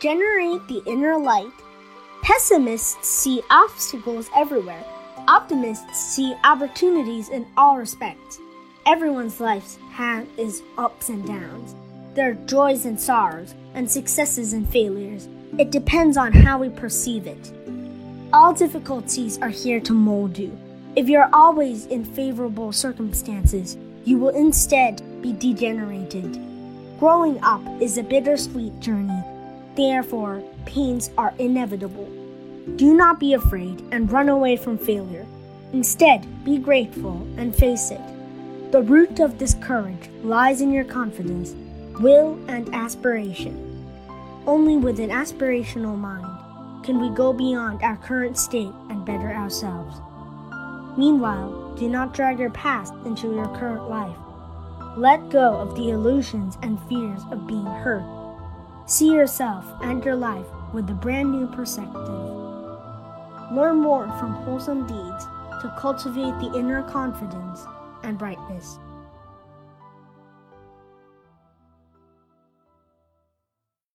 generate the inner light. Pessimists see obstacles everywhere. Optimists see opportunities in all respects. Everyone's life has is ups and downs. There are joys and sorrows, and successes and failures. It depends on how we perceive it. All difficulties are here to mold you. If you're always in favorable circumstances, you will instead be degenerated. Growing up is a bittersweet journey. Therefore, pains are inevitable. Do not be afraid and run away from failure. Instead, be grateful and face it. The root of this courage lies in your confidence, will, and aspiration. Only with an aspirational mind can we go beyond our current state and better ourselves. Meanwhile, do not drag your past into your current life. Let go of the illusions and fears of being hurt. See yourself and your life with a brand new perspective. Learn more from wholesome deeds to cultivate the inner confidence and brightness.